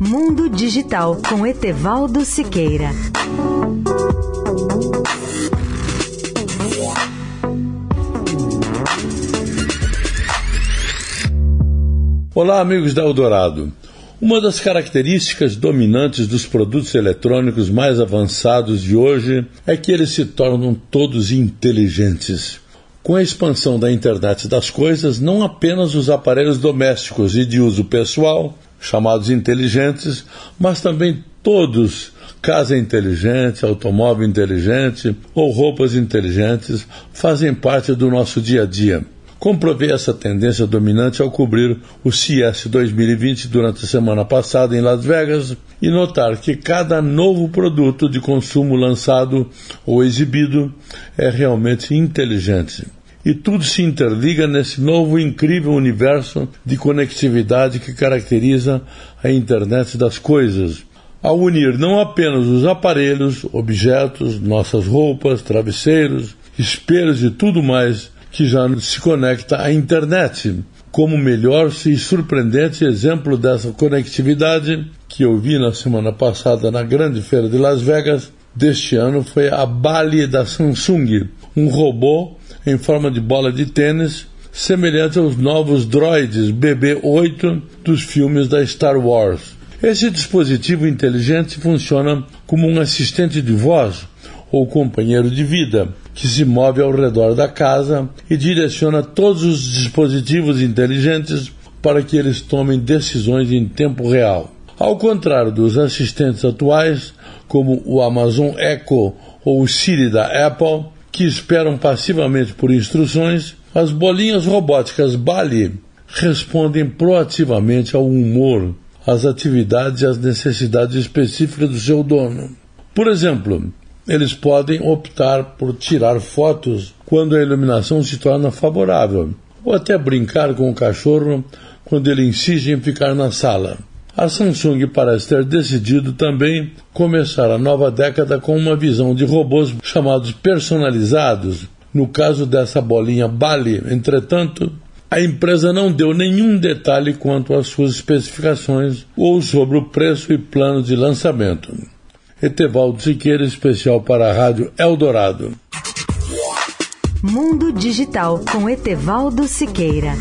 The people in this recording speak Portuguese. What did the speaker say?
Mundo Digital com Etevaldo Siqueira. Olá, amigos da Eldorado. Uma das características dominantes dos produtos eletrônicos mais avançados de hoje é que eles se tornam todos inteligentes. Com a expansão da internet das coisas, não apenas os aparelhos domésticos e de uso pessoal, chamados inteligentes, mas também todos, casa inteligente, automóvel inteligente ou roupas inteligentes, fazem parte do nosso dia a dia. Comprovei essa tendência dominante ao cobrir o CES 2020 durante a semana passada em Las Vegas e notar que cada novo produto de consumo lançado ou exibido é realmente inteligente e tudo se interliga nesse novo incrível universo de conectividade que caracteriza a internet das coisas. Ao unir não apenas os aparelhos, objetos, nossas roupas, travesseiros, espelhos e tudo mais que já se conecta à internet. Como melhor e surpreendente exemplo dessa conectividade que eu vi na semana passada na grande feira de Las Vegas deste ano foi a Bali da Samsung, um robô em forma de bola de tênis, semelhante aos novos droids BB-8 dos filmes da Star Wars. Esse dispositivo inteligente funciona como um assistente de voz ou companheiro de vida, que se move ao redor da casa e direciona todos os dispositivos inteligentes para que eles tomem decisões em tempo real. Ao contrário dos assistentes atuais, como o Amazon Echo ou o Siri da Apple, que esperam passivamente por instruções, as bolinhas robóticas Bali respondem proativamente ao humor, às atividades e às necessidades específicas do seu dono. Por exemplo, eles podem optar por tirar fotos quando a iluminação se torna favorável, ou até brincar com o cachorro quando ele insiste em ficar na sala. A Samsung parece ter decidido também começar a nova década com uma visão de robôs chamados personalizados. No caso dessa bolinha Bali, entretanto, a empresa não deu nenhum detalhe quanto às suas especificações ou sobre o preço e plano de lançamento. Etevaldo Siqueira, especial para a Rádio Eldorado. Mundo Digital com Etevaldo Siqueira.